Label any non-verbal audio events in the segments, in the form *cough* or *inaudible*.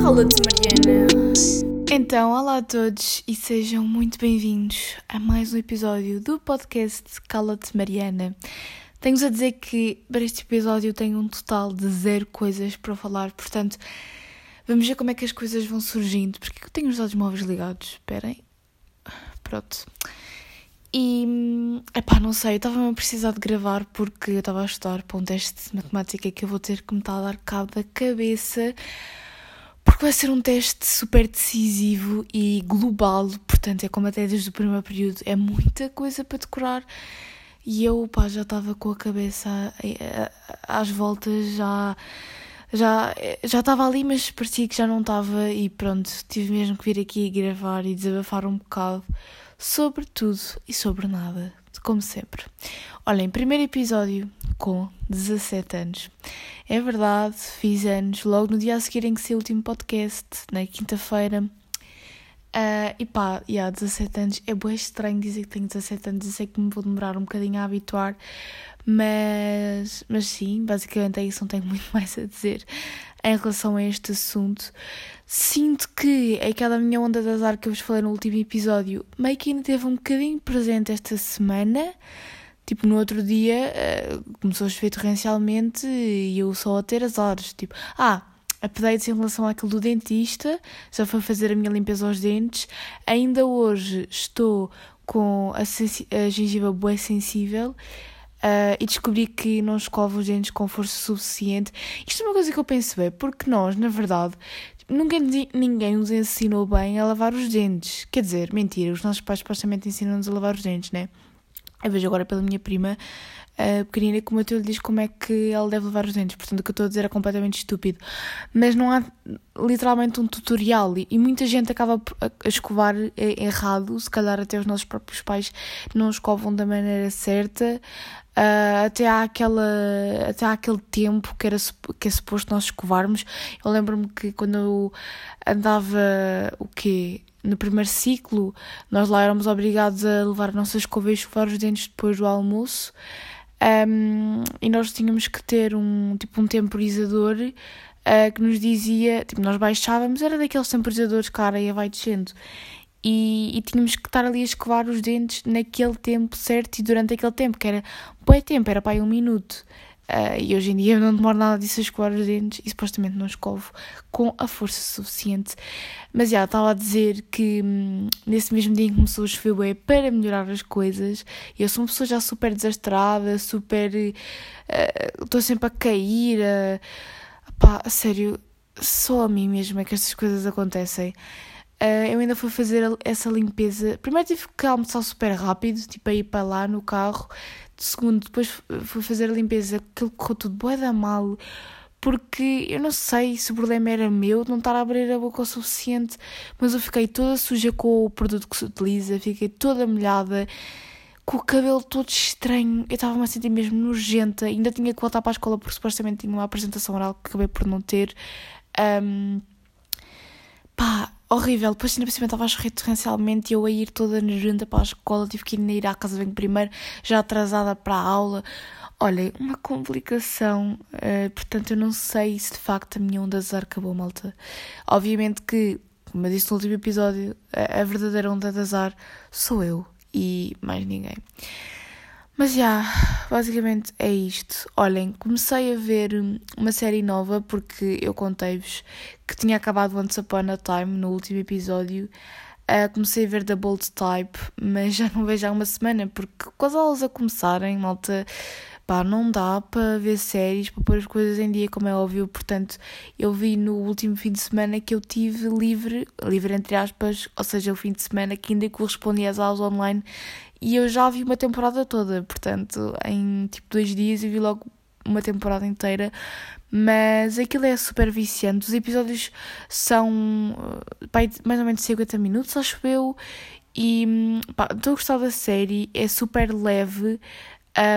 Cala-te, Mariana. Então, olá a todos e sejam muito bem-vindos a mais um episódio do podcast Cala-te, Mariana. Tenho-vos a dizer que para este episódio tenho um total de zero coisas para falar, portanto, vamos ver como é que as coisas vão surgindo. Porque eu tenho os dados móveis ligados. Esperem. Pronto. E, epá, não sei, eu estava a precisar de gravar porque eu estava a estudar para um teste de matemática que eu vou ter que me estar a dar cabo da cabeça porque vai ser um teste super decisivo e global, portanto é como até desde o primeiro período, é muita coisa para decorar. E eu, pá, já estava com a cabeça às voltas, já já já estava ali, mas parecia que já não estava e pronto, tive mesmo que vir aqui gravar e desabafar um bocado sobre tudo e sobre nada, como sempre. Olhem, primeiro episódio com 17 anos. É verdade, fiz anos logo no dia a seguir em que saiu o último podcast, na quinta-feira. Uh, e pá, e há 17 anos, é bem estranho dizer que tenho 17 anos, eu sei que me vou demorar um bocadinho a habituar, mas, mas sim, basicamente é isso, não tenho *laughs* muito mais a dizer em relação a este assunto. Sinto que aquela minha onda de azar que eu vos falei no último episódio meio que ainda teve um bocadinho presente esta semana. Tipo, no outro dia uh, começou a chover torrencialmente e eu só a ter azares. Tipo, ah, updates em relação àquilo do dentista, já foi fazer a minha limpeza aos dentes. Ainda hoje estou com a, a gengiva bué sensível Uh, e descobri que não escovo os dentes com força suficiente. Isto é uma coisa que eu penso bem, porque nós, na verdade, nunca ninguém nos ensinou bem a lavar os dentes. Quer dizer, mentira, os nossos pais supostamente ensinam-nos a lavar os dentes, né? Eu vejo agora pela minha prima uh, pequenina como eu te diz como é que ela deve lavar os dentes. Portanto, o que eu estou a dizer é completamente estúpido. Mas não há literalmente um tutorial e, e muita gente acaba a, escovar errado. Se calhar até os nossos próprios pais não escovam da maneira certa. Uh, até, há aquela, até há aquele tempo que, era, que é suposto nós escovarmos. Eu lembro-me que quando eu andava o quê? No primeiro ciclo, nós lá éramos obrigados a levar a nossa escova e escovar os dentes depois do almoço. Um, e nós tínhamos que ter um tipo um temporizador uh, que nos dizia, tipo, nós baixávamos, era daqueles temporizadores que a areia vai descendo e, e, tínhamos que estar ali a escovar os dentes naquele tempo certo e durante aquele tempo, que era bom tempo, era para aí um minuto. Uh, e hoje em dia eu não demoro nada disso a escovar os dentes e supostamente não escovo com a força suficiente. Mas já estava a dizer que hum, nesse mesmo dia em que começou a chover para melhorar as coisas, eu sou uma pessoa já super desastrada, super. Uh, estou uh, sempre a cair. Pá, a sério, só a mim mesmo é que estas coisas acontecem. Uh, eu ainda fui fazer essa limpeza. Primeiro tive que almoçar super rápido, tipo a ir para lá no carro. Segundo, depois fui fazer a limpeza, aquilo correu tudo bué da mal. Porque eu não sei se o problema era meu de não estar a abrir a boca o suficiente, mas eu fiquei toda suja com o produto que se utiliza, fiquei toda molhada, com o cabelo todo estranho. Eu estava-me a sentir mesmo nojenta, ainda tinha que voltar para a escola porque supostamente tinha uma apresentação oral que acabei por não ter. Um, pá, horrível. Depois, ainda por cima, estava a chover torrencialmente e eu a ir toda nerventa para a escola. Tive que ir, à casa bem primeiro, já atrasada para a aula. Olha, uma complicação. Uh, portanto, eu não sei se de facto a minha onda azar acabou, malta. Obviamente que, como eu disse no último episódio, a, a verdadeira onda de azar sou eu e mais ninguém. Mas já, basicamente é isto. Olhem, comecei a ver uma série nova porque eu contei-vos que tinha acabado Once Upon a Time no último episódio. Uh, comecei a ver The Bold Type, mas já não vejo há uma semana porque com as aulas a começarem, malta, pá, não dá para ver séries, para pôr as coisas em dia, como é óbvio. Portanto, eu vi no último fim de semana que eu tive livre, livre entre aspas, ou seja, o fim de semana que ainda correspondia às aulas online e eu já vi uma temporada toda, portanto, em tipo dois dias eu vi logo uma temporada inteira, mas aquilo é super viciante. Os episódios são pá, mais ou menos 50 minutos, acho eu, e estou a gostar da série, é super leve.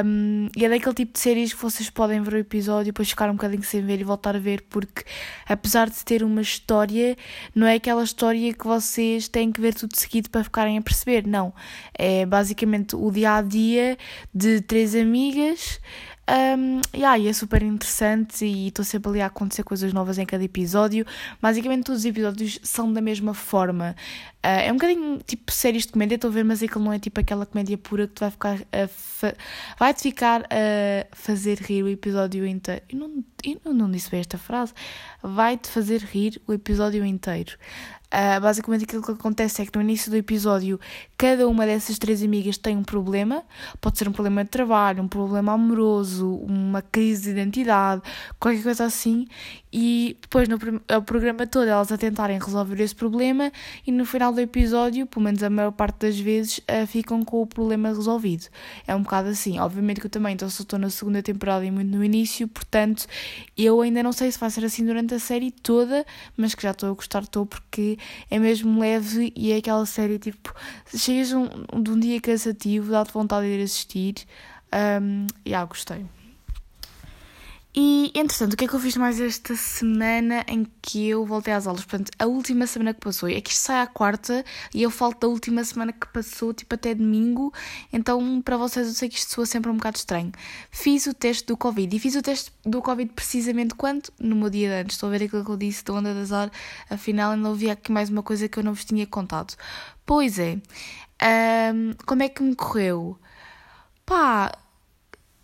Um, e é daquele tipo de séries que vocês podem ver o episódio e depois ficar um bocadinho sem ver e voltar a ver, porque apesar de ter uma história, não é aquela história que vocês têm que ver tudo seguido para ficarem a perceber, não. É basicamente o dia a dia de três amigas Um, yeah, e é super interessante e estou sempre ali a acontecer coisas novas em cada episódio. Basicamente, todos os episódios são da mesma forma. Uh, é um bocadinho tipo séries de comédia, estou a ver, mas aquilo não é tipo aquela comédia pura que tu vai ficar a vai-te ficar a fazer rir o episódio inteiro. Eu não, eu não disse bem esta frase. Vai-te fazer rir o episódio inteiro. Uh, basicamente aquilo que acontece é que no início do episódio cada uma dessas três amigas tem um problema, pode ser um problema de trabalho, um problema amoroso, uma crise de identidade, qualquer coisa assim, e depois no programa todo elas a tentarem resolver esse problema e no final do episódio, pelo menos a maior parte das vezes, uh, ficam com o problema resolvido. É um bocado assim. Obviamente que eu também então, só estou na segunda temporada e muito no início, portanto eu ainda não sei se vai ser assim durante a série toda, mas que já estou a gostar, estou porque é mesmo leve e é aquela série tipo, chegas um, de um dia cansativo, dá-te vontade de ir assistir. Um, e yeah, gostei. E, entretanto, o que é que eu fiz mais esta semana em que eu voltei às aulas? Portanto, a última semana que passou. É que isto sai à quarta e eu falo da última semana que passou, tipo até domingo. Então, para vocês, eu sei que isto soa sempre um bocado estranho. Fiz o teste do Covid. E fiz o teste do Covid precisamente quando? No meu dia de antes. Estou a ver aquilo que eu disse da onda de azar. Afinal, ainda ouvi aqui mais uma coisa que eu não vos tinha contado. Pois é. Um, como é que me correu? Pá,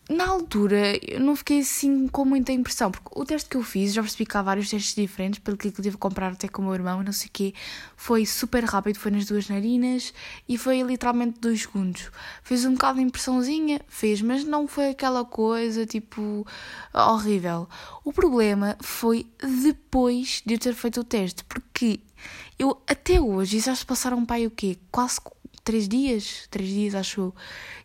na altura eu não fiquei assim com muita impressão, porque o teste que eu fiz, já percebi que há vários testes diferentes, pelo que eu tive que comprar até com o meu irmão, não sei o quê, foi super rápido, foi nas duas narinas e foi literalmente dois segundos. Fez um bocado de impressãozinha, fez, mas não foi aquela coisa tipo horrível. O problema foi depois de eu ter feito o teste, porque eu até hoje, já se passaram pai o quê? Quase três dias, três dias acho eu.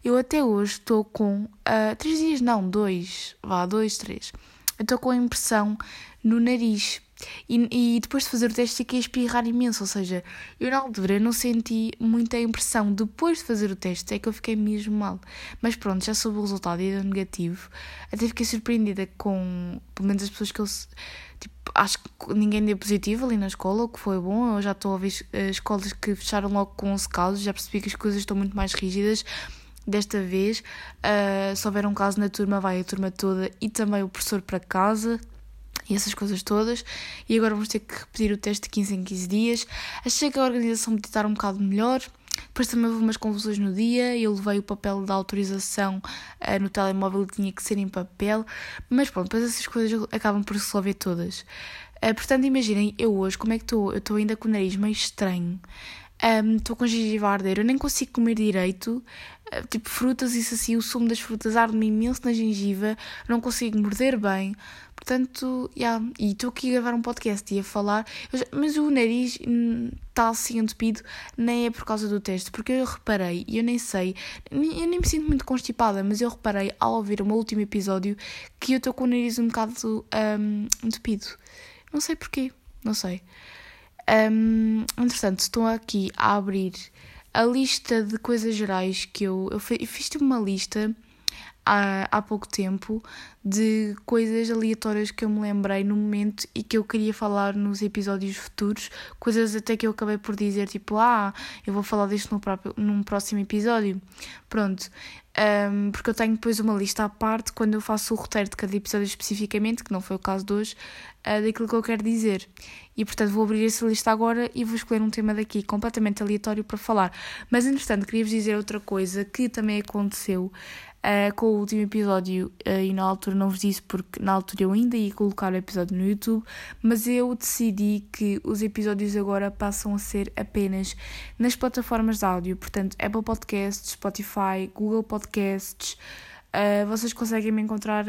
Eu até hoje estou com, uh, três dias não, dois, vá, dois, três. Eu estou com a impressão no nariz. E, e, depois de fazer o teste fiquei a espirrar imenso, ou seja, eu na altura não senti muita impressão. Depois de fazer o teste é que eu fiquei mesmo mal. Mas pronto, já soube o resultado e deu negativo. Até fiquei surpreendida com, pelo menos as pessoas que eu Tipo, acho que ninguém deu positivo ali na escola, o que foi bom. Eu já estou a ver eh, escolas que fecharam logo com 11 casos, já percebi que as coisas estão muito mais rígidas. Desta vez, uh, se houver um caso na turma, vai a turma toda e também o professor para casa e essas coisas todas. E agora vamos ter que repetir o teste de 15 em 15 dias. Achei que a organização podia estar um bocado melhor. Depois também houve umas confusões no dia, eu levei o papel da autorização uh, no telemóvel, tinha que ser em papel, mas pronto, depois essas coisas acabam por se resolver todas. Uh, portanto, imaginem, eu hoje, como é que estou? Eu estou ainda com o nariz meio estranho, estou um, com gengiva a arder, eu nem consigo comer direito, tipo frutas, isso assim, o sumo das frutas arde-me imenso na gengiva, não consigo morder bem, Portanto, yeah, e estou aqui a gravar um podcast e a falar, já, mas o nariz está assim entupido, nem é por causa do teste, porque eu reparei, e eu nem sei, eu nem me sinto muito constipada, mas eu reparei ao ouvir o meu último episódio que eu estou com o nariz um bocado um, entupido. Não sei porquê, não sei. Um, entretanto, estou aqui a abrir a lista de coisas gerais que eu, eu, fiz, tipo uma lista há, há pouco tempo de coisas aleatórias que eu me lembrei no momento e que eu queria falar nos episódios futuros, coisas até que eu acabei por dizer, tipo, ah, eu vou falar disto no próprio, num próximo episódio. Pronto. Um, porque eu tenho depois uma lista à parte quando eu faço o roteiro de cada episódio especificamente, que não foi o caso de hoje, uh, daquilo que eu quero dizer. E portanto vou abrir essa lista agora e vou escolher um tema daqui completamente aleatório para falar. Mas entretanto, queria-vos dizer outra coisa que também aconteceu uh, com o último episódio uh, e na altura não vos disse porque na altura eu ainda ia colocar o episódio no YouTube, mas eu decidi que os episódios agora passam a ser apenas nas plataformas de áudio, portanto Apple Podcasts, Spotify, Google Podcasts. Uh, vocês conseguem me encontrar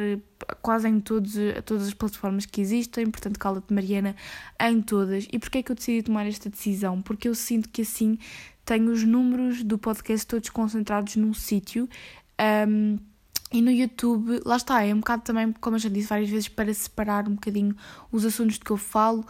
quase em todos, todas as plataformas que existem, portanto, Cala-te Mariana em todas. E porquê é que eu decidi tomar esta decisão? Porque eu sinto que assim tenho os números do podcast todos concentrados num sítio um, e no YouTube, lá está, é um bocado também, como eu já disse várias vezes, para separar um bocadinho os assuntos de que eu falo,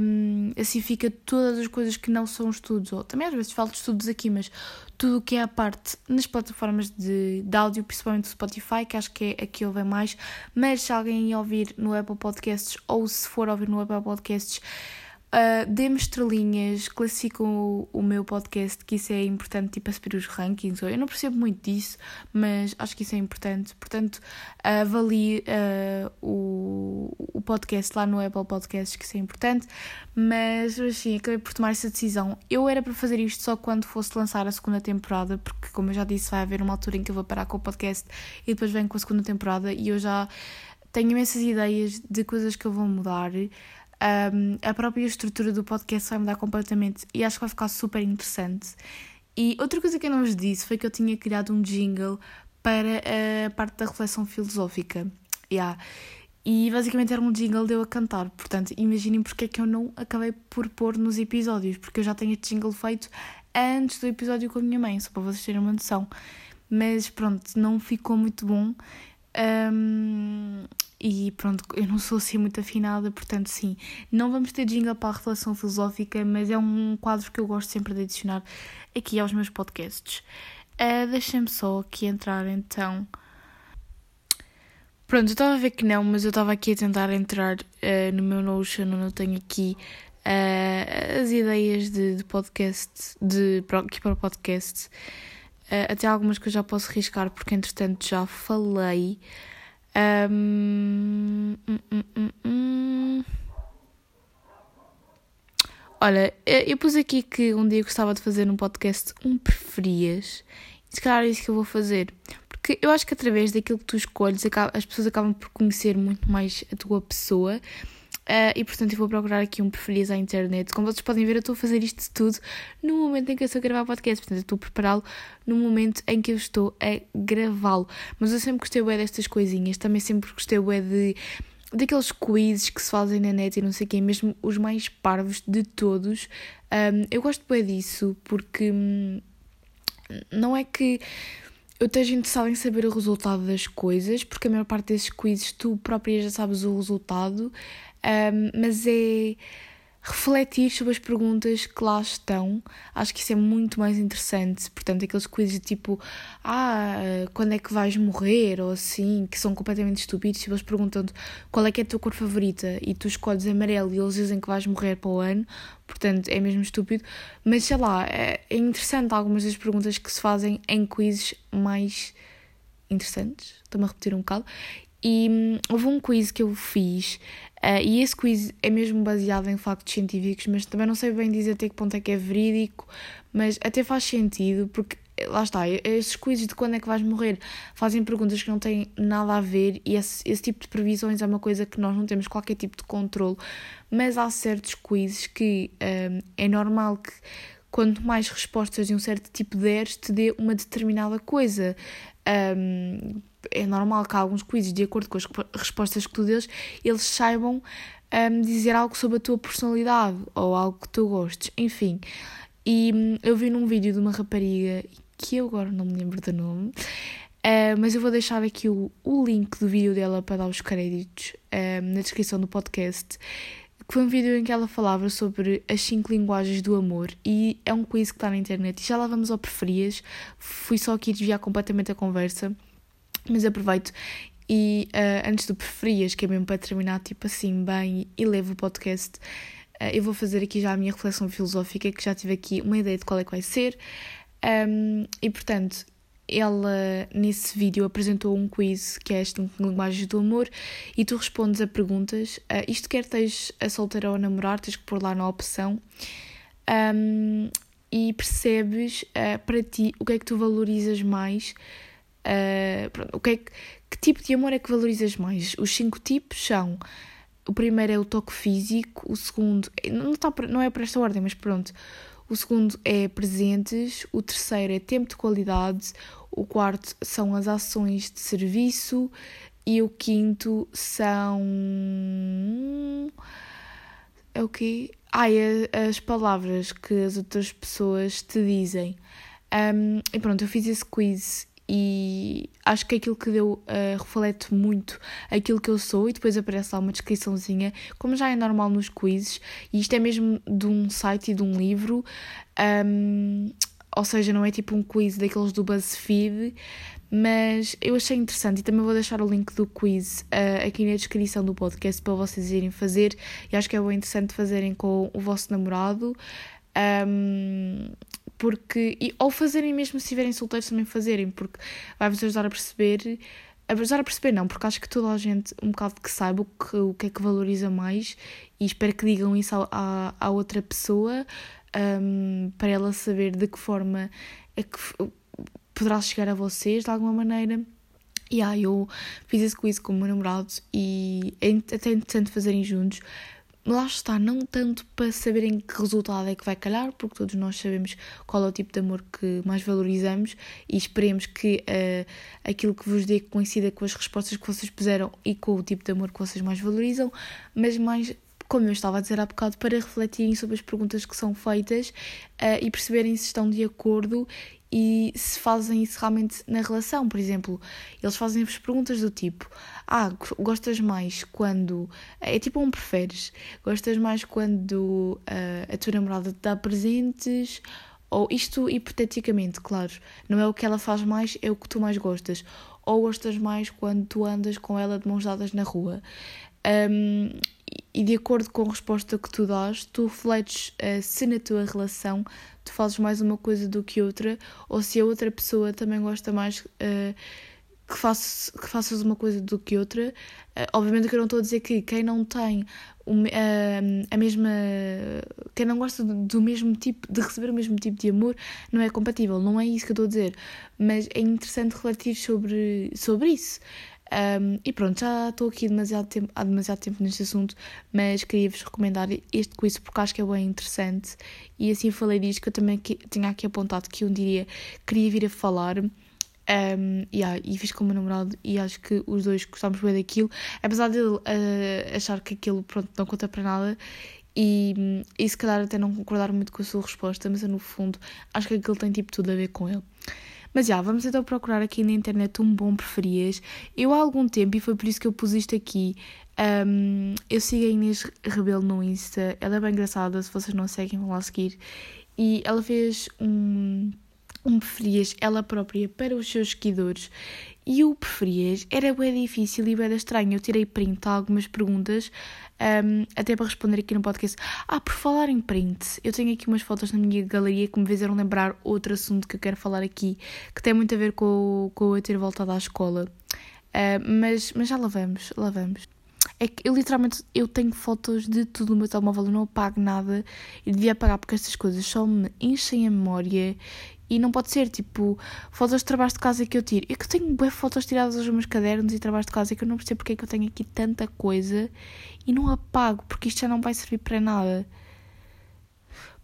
um, assim fica todas as coisas que não são estudos, ou também às vezes falo de estudos aqui, mas tudo o que é a parte nas plataformas de, de áudio, principalmente Spotify, que acho que é aqui ouvem mais, mas se alguém ouvir no Apple Podcasts ou se for ouvir no Apple Podcasts, Uh, Dê-me estrelinhas, classificam o, o, meu podcast, que isso é importante, tipo, a subir os rankings. Eu não percebo muito disso, mas acho que isso é importante. Portanto, avalie uh, o, o podcast lá no Apple Podcasts, que isso é importante. Mas, assim, acabei por tomar essa decisão. Eu era para fazer isto só quando fosse lançar a segunda temporada, porque, como eu já disse, vai haver uma altura em que eu vou parar com o podcast e depois venho com a segunda temporada e eu já tenho imensas ideias de coisas que eu vou mudar. Um, a própria estrutura do podcast vai mudar completamente e acho que vai ficar super interessante. E outra coisa que eu não vos disse foi que eu tinha criado um jingle para a parte da reflexão filosófica. Yeah. E basicamente era um jingle de eu a cantar. Portanto, imaginem porque é que eu não acabei por pôr nos episódios, porque eu já tenho este jingle feito antes do episódio com a minha mãe, só para vocês terem uma noção. Mas pronto, não ficou muito bom. Um, e pronto, eu não sou assim muito afinada, portanto, sim, não vamos ter jingle para a reflexão filosófica, mas é um quadro que eu gosto sempre de adicionar aqui aos meus podcasts. Uh, Deixem-me só aqui entrar então. Pronto, eu estava a ver que não, mas eu estava aqui a tentar entrar uh, no meu Notion, onde eu tenho aqui uh, as ideias de, de podcast, de, aqui para o podcast. Uh, até algumas que eu já posso riscar, porque entretanto já falei. Um, hum, hum, hum, Olha, eu pus aqui que um dia gostava de fazer um podcast um preferias. E se calhar é isso que eu vou fazer. Porque eu acho que através daquilo que tu escolhes, as pessoas acabam por conhecer muito mais a tua pessoa Uh, e portanto eu vou procurar aqui um preferias à internet. Como vocês podem ver, eu estou a fazer isto tudo no momento em que eu estou a gravar o podcast. Portanto, eu estou a prepará-lo no momento em que eu estou a gravá-lo. Mas eu sempre gostei bem destas coisinhas. Também sempre gostei bem de daqueles quizzes que se fazem na net e não sei quê, mesmo os mais parvos de todos. Um, eu gosto bem disso porque hum, não é que eu esteja interessada em saber o resultado das coisas, porque a maior parte desses quizzes tu própria já sabes o resultado, um, mas é refletir sobre as perguntas que lá estão. Acho que isso é muito mais interessante. Portanto, aqueles quizzes tipo, ah, quando é que vais morrer? Ou assim, que são completamente estúpidos. Se eles perguntam-te qual é que é a tua cor favorita e tu escolhes amarelo e eles dizem que vais morrer para o ano, portanto, é mesmo estúpido. Mas sei lá, é, é interessante algumas das perguntas que se fazem em quizzes mais interessantes. Estou-me a repetir um bocado. E hum, houve um quiz que eu fiz Uh, e esse quiz é mesmo baseado em factos científicos, mas também não sei bem dizer até que ponto é que é verídico, mas até faz sentido, porque lá está, esses quizzes de quando é que vais morrer fazem perguntas que não têm nada a ver e esse, esse tipo de previsões é uma coisa que nós não temos qualquer tipo de controle, mas há certos quizzes que um, é normal que quanto mais respostas de um certo tipo deres, te dê uma determinada coisa. Um, é normal que alguns quizzes, de acordo com as respostas que tu dês, eles saibam um, dizer algo sobre a tua personalidade ou algo que tu gostes, enfim. E um, eu vi num vídeo de uma rapariga que eu agora não me lembro do nome, uh, mas eu vou deixar aqui o, o link do vídeo dela para dar os créditos um, na descrição do podcast. Que foi um vídeo em que ela falava sobre as cinco linguagens do amor e é um quiz que está na internet. E já lá vamos ao preferias. Fui só aqui desviar completamente a conversa mas aproveito e uh, antes do preferias, que é mesmo para terminar tipo assim bem e levo o podcast, uh, eu vou fazer aqui já a minha reflexão filosófica, que já tive aqui uma ideia de qual é que vai ser. Um, e portanto, ela nesse vídeo apresentou um quiz que é este linguagens do amor e tu respondes a perguntas. Uh, isto quer estejas a solteira ou a namorar, tens que pôr lá na opção. Um, e percebes uh, para ti o que é que tu valorizas mais Uh, pronto, o que, é que, que tipo de amor é que valorizas mais? Os cinco tipos são. O primeiro é o toque físico, o segundo. Não, está, não é para esta ordem, mas pronto. O segundo é presentes, o terceiro é tempo de qualidade, o quarto são as ações de serviço e o quinto são. É o quê? É as palavras que as outras pessoas te dizem. Um, e pronto, eu fiz esse quiz e acho que aquilo que deu uh, reflete muito aquilo que eu sou e depois aparece lá uma descriçãozinha, como já é normal nos quizzes, e isto é mesmo de um site e de um livro, um, ou seja, não é tipo um quiz daqueles do BuzzFeed, Mas eu achei interessante e também vou deixar o link do quiz uh, aqui na descrição do podcast para vocês irem fazer. E acho que é bem interessante fazerem com o vosso namorado. Um, porque, e, ou fazerem mesmo se estiverem solteiros também fazerem, porque vai-vos ajudar a perceber ajudar a perceber não, porque acho que toda a gente um bocado que saiba o que, o que é que valoriza mais e espero que digam isso à, à outra pessoa um, para ela saber de que forma é que poderá chegar a vocês de alguma maneira. E aí eu fiz com isso com o meu namorado e é até interessante fazerem juntos. Lá está, não tanto para saberem que resultado é que vai calhar, porque todos nós sabemos qual é o tipo de amor que mais valorizamos e esperemos que uh, aquilo que vos dê coincida com as respostas que vocês puseram e com o tipo de amor que vocês mais valorizam, mas mais como eu estava a dizer há bocado, para refletirem sobre as perguntas que são feitas uh, e perceberem se estão de acordo e se fazem isso realmente na relação. Por exemplo, eles fazem-vos perguntas do tipo: Ah, gostas mais quando. É tipo um preferes. Gostas mais quando uh, a tua namorada te dá presentes? Ou isto hipoteticamente, claro. Não é o que ela faz mais, é o que tu mais gostas. Ou gostas mais quando tu andas com ela de mãos dadas na rua. Um, e de acordo com a resposta que tu dás, tu refletes uh, se na tua relação tu fazes mais uma coisa do que outra, ou se a outra pessoa também gosta mais uh, que, faças, que faças uma coisa do que outra. Uh, obviamente que eu não estou a dizer que quem não tem a mesma. quem não gosta do mesmo tipo, de receber o mesmo tipo de amor, não é compatível, não é isso que eu estou a dizer. Mas é interessante refletir sobre, sobre isso. Um, e pronto, já estou aqui demasiado tempo, há demasiado tempo neste assunto, mas queria-vos recomendar este quiz porque acho que é bem interessante. E assim falei disto que eu também que, tinha aqui apontado que um dia queria vir a falar. Um, yeah, e fiz com o meu namorado e acho que os dois gostámos bem daquilo, apesar dele uh, achar que aquilo pronto, não conta para nada e, e se calhar até não concordar muito com a sua resposta, mas eu, no fundo acho que aquilo tem tipo tudo a ver com ele. Mas já, vamos então procurar aqui na internet um bom preferias. Eu há algum tempo, e foi por isso que eu pus isto aqui, um, eu sigo a Inês Rebelo no Insta. Ela é bem engraçada, se vocês não a seguem, vão lá seguir. E ela fez um, um preferias, ela própria, para os seus seguidores. E o preferias era bem difícil e bem estranho. Eu tirei print a algumas perguntas, um, até para responder aqui no podcast. Ah, por falar em print, eu tenho aqui umas fotos na minha galeria que me fizeram lembrar outro assunto que eu quero falar aqui, que tem muito a ver com, com eu ter voltado à escola. Uh, mas, mas já lá vamos, lá vamos. É que eu literalmente eu tenho fotos de tudo no meu telemóvel, eu não apago nada e devia apagar porque estas coisas só me enchem a memória e não pode ser, tipo, fotos de trabalho de casa que eu tiro. Eu que tenho bem fotos tiradas aos meus cadernos e trabalhos de casa que eu não percebo porque é que eu tenho aqui tanta coisa e não apago, porque isto já não vai servir para nada.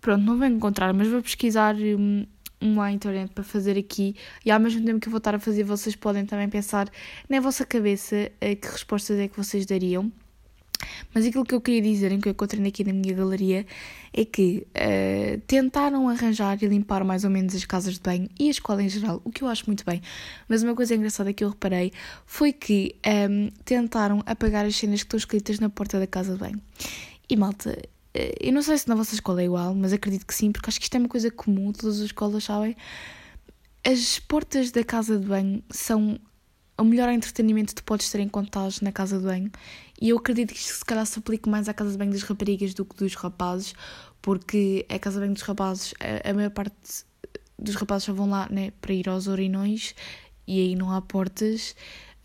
Pronto, não vou encontrar, mas vou pesquisar um, um à internet para fazer aqui e ao mesmo tempo que eu vou estar a fazer, vocês podem também pensar na vossa cabeça uh, que respostas é que vocês dariam. Mas aquilo que eu queria dizer, em que eu encontrei aqui na minha galeria, é que uh, tentaram arranjar e limpar mais ou menos as casas de banho e a escola em geral, o que eu acho muito bem. Mas uma coisa engraçada que eu reparei foi que um, ehm, tentaram apagar as cenas que estão escritas na porta da casa de banho. E malta, uh, eu não sei se na vossa escola é igual, mas acredito que sim, porque acho que isto é uma coisa comum, todas as escolas sabem. As portas da casa de banho são o melhor entretenimento que tu podes ter em contatos na casa de banho. E eu acredito que isto se calhar se aplique mais à casa de banho das raparigas do que dos rapazes, porque a casa de banho dos rapazes, a, a maior parte dos rapazes só vão lá né, para ir aos orinões e aí não há portas.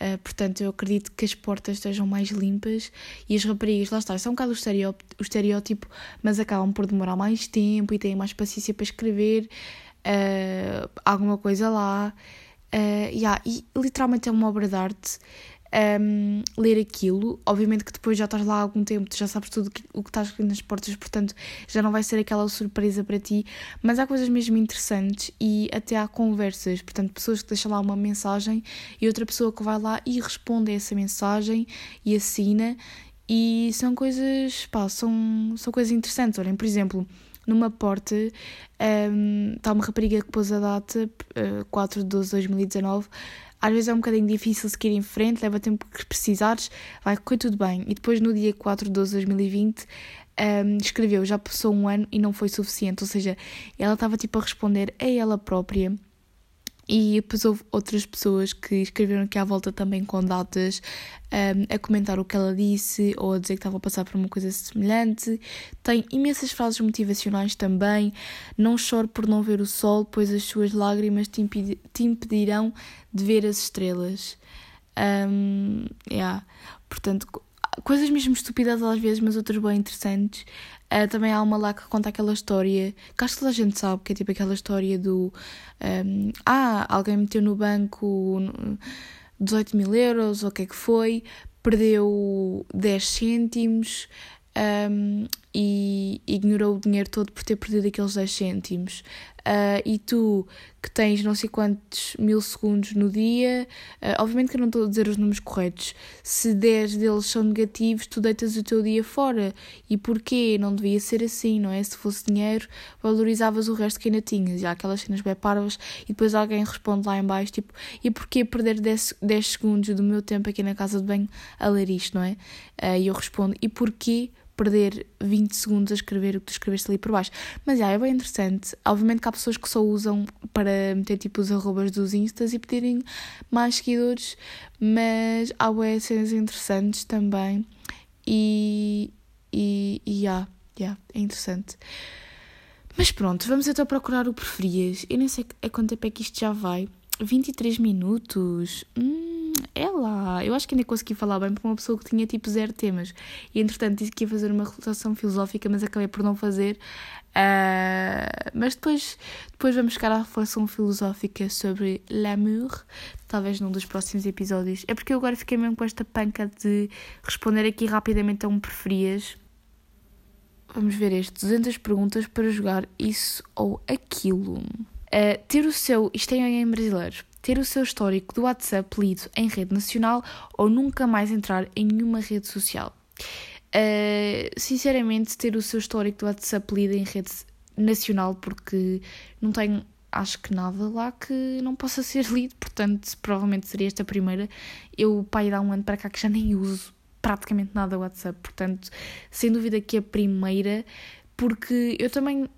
Uh, portanto, eu acredito que as portas estejam mais limpas e as raparigas, lá está, são é um bocado o estereótipo, o estereótipo, mas acabam por demorar mais tempo e têm mais paciência para escrever uh, alguma coisa lá. Uh, yeah, e literalmente é uma obra de arte um, ler aquilo. Obviamente que depois já estás lá há algum tempo, já sabes tudo o que está escrito nas portas, portanto já não vai ser aquela surpresa para ti. Mas há coisas mesmo interessantes e até há conversas, portanto, pessoas que deixam lá uma mensagem e outra pessoa que vai lá e responde a essa mensagem e assina. E são coisas, pá, são, são coisas interessantes. Olhem, por exemplo numa porta um, está uma rapariga que pôs a data uh, 4 de 12 de 2019. Às vezes é um bocadinho difícil seguir em frente, leva tempo que precisares, vai correr tudo bem. E depois no dia 4 de 12 de 2020 um, escreveu, já passou um ano e não foi suficiente. Ou seja, ela estava tipo a responder a ela própria E depois houve outras pessoas que escreveram aqui à volta também com datas um, a comentar o que ela disse ou a dizer que estava a passar por uma coisa semelhante. Tem imensas frases motivacionais também. Não chore por não ver o sol, pois as suas lágrimas te, te impedirão de ver as estrelas. Um, yeah. Portanto, coisas mesmo estúpidas às vezes, mas outras bem interessantes. Uh, também há uma lá que conta aquela história que acho que toda a gente sabe, que é tipo aquela história do um, ah, alguém meteu no banco 18 mil euros ou o que é que foi, perdeu 10 cêntimos um, e ignorou o dinheiro todo por ter perdido aqueles 10 cêntimos. Uh, e tu que tens não sei quantos mil segundos no dia, uh, obviamente que eu não estou a dizer os números corretos, se 10 deles são negativos, tu deitas o teu dia fora. E porquê? Não devia ser assim, não é? Se fosse dinheiro, valorizavas o resto que ainda tinhas. E há aquelas cenas bem parvas e depois alguém responde lá em baixo, tipo, e porquê perder 10, 10 segundos do meu tempo aqui na casa de banho a ler isto, não é? Uh, e eu respondo, e porquê perder 20 segundos a escrever o que tu escreveste ali por baixo. Mas é bem interessante. Obviamente que há pessoas que só usam para meter tipo os arrobas dos instas e pedirem mais seguidores, mas há boas cenas interessantes também. E. E. E já, já, é interessante. Mas pronto, vamos então procurar o preferias. Eu nem sei a quanto tempo é que isto já vai. 23 minutos. Hum é lá. Eu acho que ainda consegui falar bem para uma pessoa que tinha tipo zero temas. E entretanto disse que ia fazer uma reflexão filosófica, mas acabei por não fazer. Uh, mas depois, depois vamos chegar à reflexão filosófica sobre l'amour, talvez num dos próximos episódios. É porque eu agora fiquei mesmo com esta panca de responder aqui rapidamente a um preferias. Vamos ver este: 200 perguntas para jogar isso ou aquilo. Uh, ter o seu. Isto é em brasileiro ter o seu histórico do WhatsApp lido em rede nacional ou nunca mais entrar em nenhuma rede social. Uh, sinceramente, ter o seu histórico do WhatsApp lido em rede nacional, porque não tenho, acho que nada lá que não possa ser lido, portanto, provavelmente seria esta primeira. Eu, pai, dá um ano para cá que já nem uso praticamente nada WhatsApp, portanto, sem dúvida que a primeira, porque eu também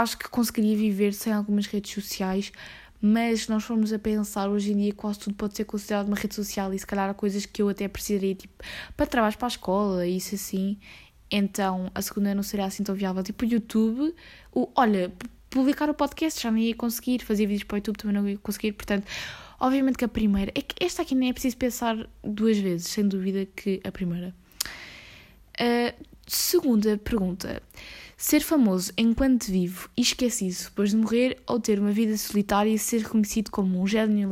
acho que conseguiria viver sem algumas redes sociais mas se nós formos a pensar, hoje em dia quase tudo pode ser considerado uma rede social e se calhar há coisas que eu até precisaria, tipo, para trabalhos para a escola, isso assim. Então a segunda não seria assim tão viável. Tipo, o YouTube, o, olha, publicar o podcast já nem ia conseguir, fazer vídeos para o YouTube também não ia conseguir, portanto, obviamente que a primeira, é que esta aqui nem é preciso pensar duas vezes, sem dúvida que a primeira. Uh, segunda pergunta. Ser famoso enquanto vivo e esquecido depois de morrer ou ter uma vida solitária e ser reconhecido como um gênio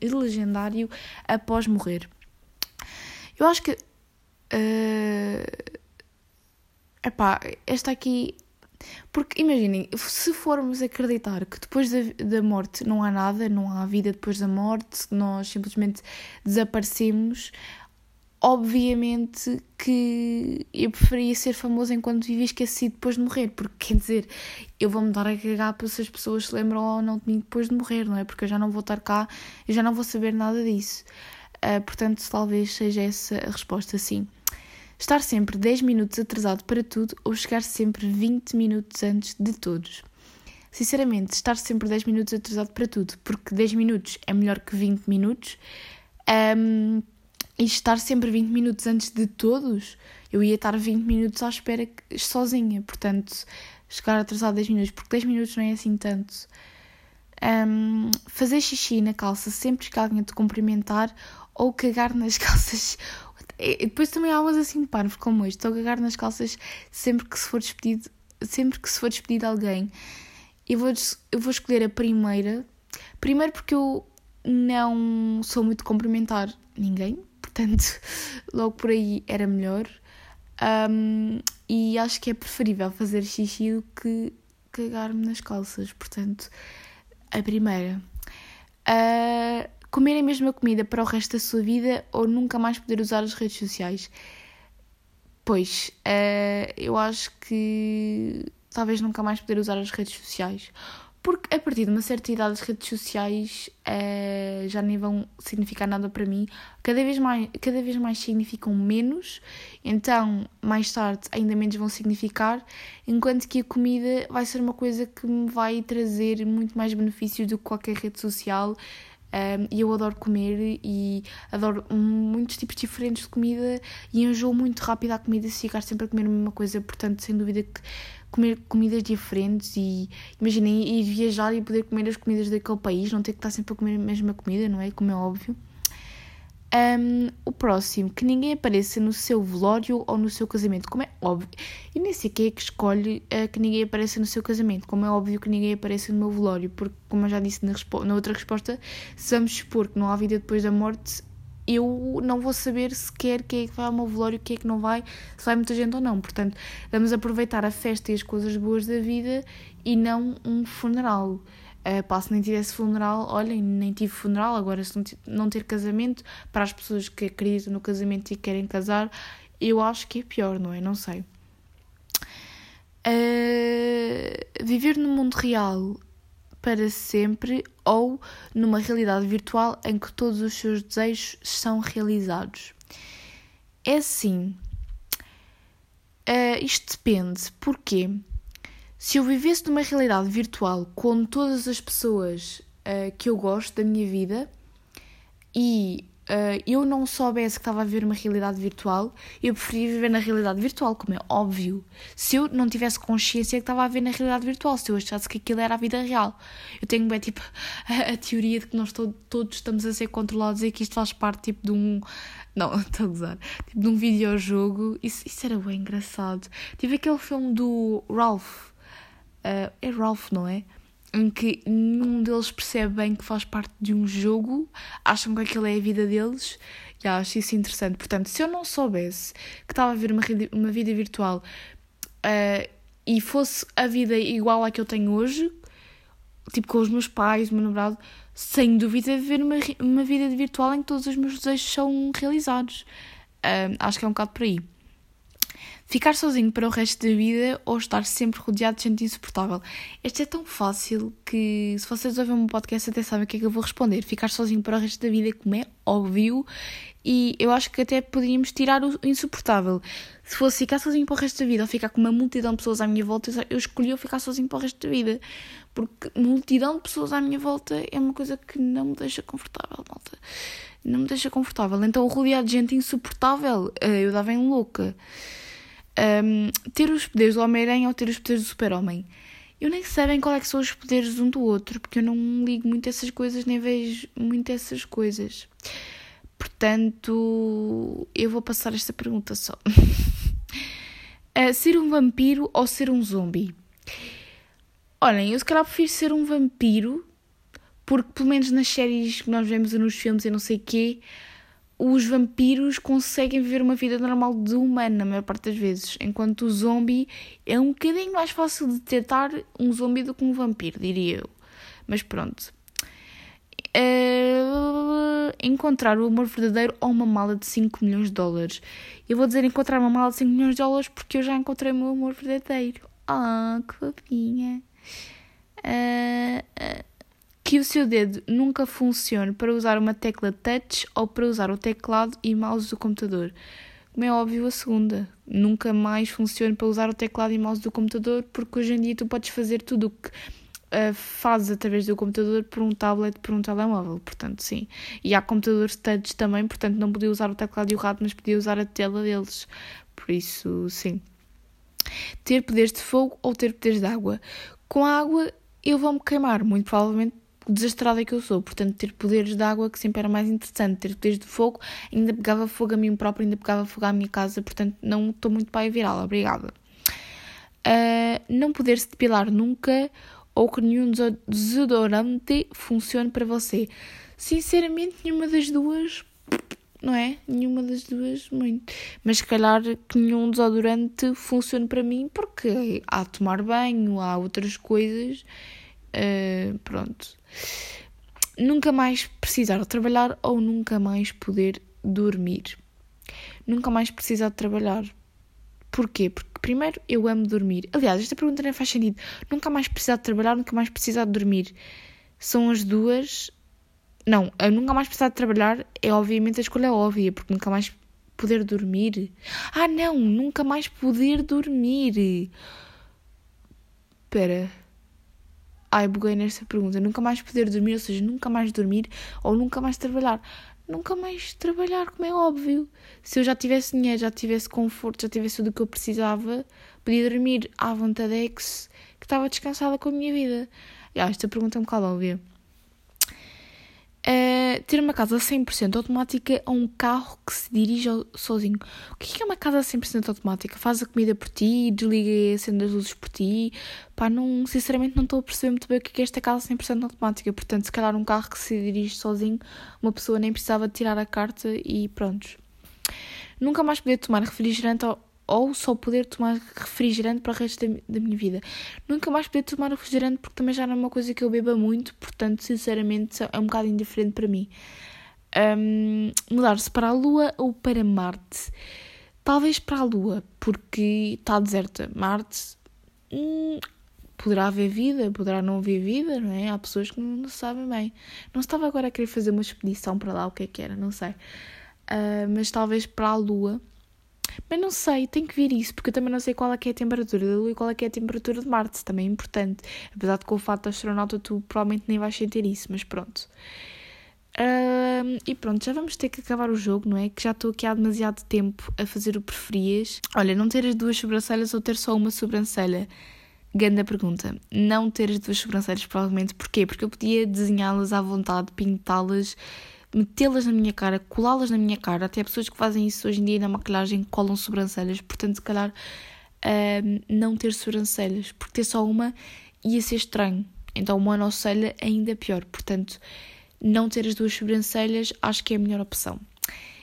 legendário após morrer. Eu acho que. Uh, epá, esta aqui. Porque imaginem, se formos acreditar que depois da, da morte não há nada, não há vida depois da morte, nós simplesmente desaparecemos, obviamente que eu preferia ser famoso enquanto vivo e esquecido depois de morrer, porque quer dizer, eu vou-me dar a cagar para se as pessoas se lembram ou não de mim depois de morrer, não é? Porque eu já não vou estar cá, eu já não vou saber nada disso. Uh, portanto, talvez seja essa a resposta, sim. Estar sempre 10 minutos atrasado para tudo ou chegar sempre 20 minutos antes de todos. Sinceramente, estar sempre 10 minutos atrasado para tudo, porque 10 minutos é melhor que 20 minutos. Um, e estar sempre 20 minutos antes de todos, eu ia estar 20 minutos à espera sozinha, portanto, chegar atrasado 10 minutos, porque 10 minutos não é assim tanto. Um, fazer xixi na calça sempre que alguém te cumprimentar ou cagar nas *laughs* calças. E depois também há umas assim parvos como este, a cagar nas calças sempre que se for despedido, sempre que se for despedido alguém. Eu vou, eu vou escolher a primeira, primeiro porque eu não sou muito cumprimentar ninguém, portanto, logo por aí era melhor. Um, e acho que é preferível fazer xixi do que cagar-me nas calças, portanto, a primeira. Uh, comer a mesma comida para o resto da sua vida ou nunca mais poder usar as redes sociais? Pois, uh, eu acho que talvez nunca mais poder usar as redes sociais, Porque a partir de uma certa idade as redes sociais uh, já nem vão significar nada para mim. Cada vez, mais, cada vez mais significam menos, então mais tarde ainda menos vão significar, enquanto que a comida vai ser uma coisa que me vai trazer muito mais benefícios do que qualquer rede social. Um, e eu adoro comer e adoro muitos tipos diferentes de comida e enjoo muito rápido a comida se ficar sempre a comer a mesma coisa, portanto, sem dúvida que comer comidas diferentes e imaginem ir viajar e poder comer as comidas daquele país, não ter que estar sempre a comer a mesma comida, não é? Como é óbvio. Um, o próximo, que ninguém apareça no seu velório ou no seu casamento, como é óbvio. E nem sei quem é que escolhe uh, que ninguém apareça no seu casamento, como é óbvio que ninguém apareça no meu velório, porque, como eu já disse na, na outra resposta, se vamos supor que não há vida depois da morte, eu não vou saber sequer quem é que vai ao meu velório, quem é que não vai, se vai muita gente ou não. Portanto, vamos aproveitar a festa e as coisas boas da vida e não um funeral. Uh, pá, se nem tivesse funeral, olhem, nem tive funeral, agora se não ter casamento, para as pessoas que acreditam no casamento e querem casar, eu acho que é pior, não é? Não sei. Uh, viver no mundo real para sempre ou numa realidade virtual em que todos os seus desejos são realizados. É assim. Uh, isto depende. Porquê? Se eu vivesse numa realidade virtual com todas as pessoas uh, que eu gosto da minha vida e uh, eu não soubesse que estava a viver uma realidade virtual, eu preferia viver na realidade virtual, como é óbvio. Se eu não tivesse consciência que estava a viver na realidade virtual, se eu achasse que aquilo era a vida real. Eu tenho bem, tipo, a, a teoria de que nós to todos estamos a ser controlados e que isto faz parte, tipo, de um. Não, *laughs* estou a gozar. Tipo, de um videojogo. Isso, isso era bem engraçado. Tive aquele filme do Ralph. Uh, é Ralph, não é? Em que nenhum deles percebe bem que faz parte de um jogo, acham que aquilo é a vida deles e acho isso interessante. Portanto, se eu não soubesse que estava a ver uma, uma vida virtual uh, e fosse a vida igual à que eu tenho hoje, tipo com os meus pais, o meu namorado, sem dúvida viver uma, uma vida virtual em que todos os meus desejos são realizados. Uh, acho que é um bocado por aí. Ficar sozinho para o resto da vida ou estar sempre rodeado de gente insuportável? Este é tão fácil que, se vocês ouvem um podcast, até sabem o que é que eu vou responder. Ficar sozinho para o resto da vida, como é óbvio, e eu acho que até poderíamos tirar o insuportável. Se fosse ficar sozinho para o resto da vida ou ficar com uma multidão de pessoas à minha volta, eu escolhi ficar sozinho para o resto da vida. Porque multidão de pessoas à minha volta é uma coisa que não me deixa confortável, malta. Não me deixa confortável. Então, rodeado de gente insuportável, eh, eu dava em louca um, ter os poderes do Homem-Aranha ou ter os poderes do Super-Homem. Eu nem sei bem qual é que são os poderes um do outro, porque eu não ligo muito essas coisas, nem vejo muito essas coisas. Portanto, eu vou passar esta pergunta só. uh, *laughs* ser um vampiro ou ser um zombie? Olhem, eu se calhar prefiro ser um vampiro, porque pelo menos nas séries que nós vemos e nos filmes e não sei o quê, os vampiros conseguem viver uma vida normal de humano na maior parte das vezes, enquanto o zombie é um bocadinho mais fácil de detectar um zombie do que um vampiro, diria eu. Mas pronto. Uh, encontrar o amor verdadeiro ou uma mala de 5 milhões de dólares. Eu vou dizer encontrar uma mala de 5 milhões de dólares porque eu já encontrei o meu amor verdadeiro. Ah, que fofinha. Uh, uh, que o seu dedo nunca funcione para usar uma tecla touch ou para usar o teclado e mouse do computador. Como é óbvio, a segunda. Nunca mais funcione para usar o teclado e mouse do computador, porque hoje em dia tu podes fazer tudo o que uh, fazes através do computador por um tablet, por um telemóvel. Portanto, sim. E há computadores touch também, portanto, não podia usar o teclado e o rato, mas podia usar a tela deles. Por isso, sim. Ter poderes de fogo ou ter poderes de água. Com a água, eu vou-me queimar, muito provavelmente desastrada que eu sou, portanto, ter poderes de água que sempre era mais interessante, ter poderes de fogo, ainda pegava fogo a mim próprio, ainda pegava fogo à minha casa, portanto, não estou muito para virá-la, obrigada. Uh, não poder se depilar nunca ou que nenhum desodorante funcione para você. Sinceramente, nenhuma das duas, não é? Nenhuma das duas, muito. Mas se calhar que nenhum desodorante funcione para mim, porque há tomar banho, há outras coisas Uh, pronto. Nunca mais precisar trabalhar ou nunca mais poder dormir. Nunca mais precisar de trabalhar. Porquê? Porque primeiro, eu amo dormir. Aliás, esta pergunta nem faz sentido. Nunca mais precisar de trabalhar, nunca mais precisar de dormir. São as duas. Não, eu nunca mais precisar de trabalhar é obviamente a escolha óbvia, porque nunca mais poder dormir. Ah, não, nunca mais poder dormir. Espera. Ai, buguei nesta pergunta. Nunca mais poder dormir, ou seja, nunca mais dormir ou nunca mais trabalhar. Nunca mais trabalhar, como é óbvio. Se eu já tivesse dinheiro, já tivesse conforto, já tivesse tudo o que eu precisava, podia dormir à vontade ex, que estava descansada com a minha vida. Ah, esta pergunta é um bocado óbvia. Ter uma casa 100% automática ou um carro que se dirige sozinho. O que é uma casa 100% automática? Faz a comida por ti, desliga acende as luzes por ti. Pá, não, sinceramente não estou a perceber muito bem o que é esta casa 100% automática. Portanto, se calhar um carro que se dirige sozinho, uma pessoa nem precisava tirar a carta e pronto. Nunca mais poder tomar refrigerante ou ou só poder tomar refrigerante para o resto da, da, minha vida. Nunca mais poder tomar refrigerante porque também já não é uma coisa que eu beba muito, portanto, sinceramente, é um bocado indiferente para mim. Um, Mudar-se para a Lua ou para Marte? Talvez para a Lua, porque está deserta. Marte hum, poderá haver vida, poderá não haver vida, não é? Há pessoas que não, não sabem bem. Não estava agora a querer fazer uma expedição para lá, o que é que era, não sei. Uh, mas talvez para a Lua mas não sei, tenho que ver isso, porque eu também não sei qual é, é a temperatura da Lua e qual é, é a temperatura de Marte, também é importante. Apesar de com o fato de astronauta tu provavelmente nem vais sentir isso, mas pronto. E pronto, já vamos ter que acabar o jogo, não é? Que já estou aqui há demasiado tempo a fazer o preferias. Olha, não ter as duas sobrancelhas ou ter só uma sobrancelha? Ganda pergunta. Não ter as duas sobrancelhas, provavelmente. Porquê? Porque eu podia desenhá-las à vontade, pintá-las metê-las na minha cara, colá-las na minha cara. Até pessoas que fazem isso hoje em dia na maquilhagem colam sobrancelhas. Portanto, se calhar não ter sobrancelhas, porque ter só uma ia ser estranho. Então, uma monocelha é ainda pior. Portanto, não ter as duas sobrancelhas acho que é a melhor opção.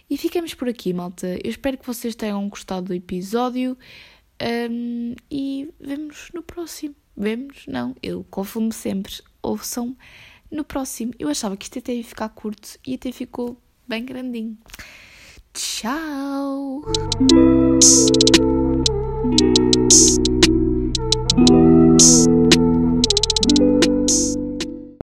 E ficamos por aqui, malta. Eu espero que vocês tenham gostado do episódio um, e vemos no próximo. Vemos? Não, eu confundo sempre. Ouçam no próximo. Eu achava que isto até ia ficar curto e até ficou bem grandinho. Tchau!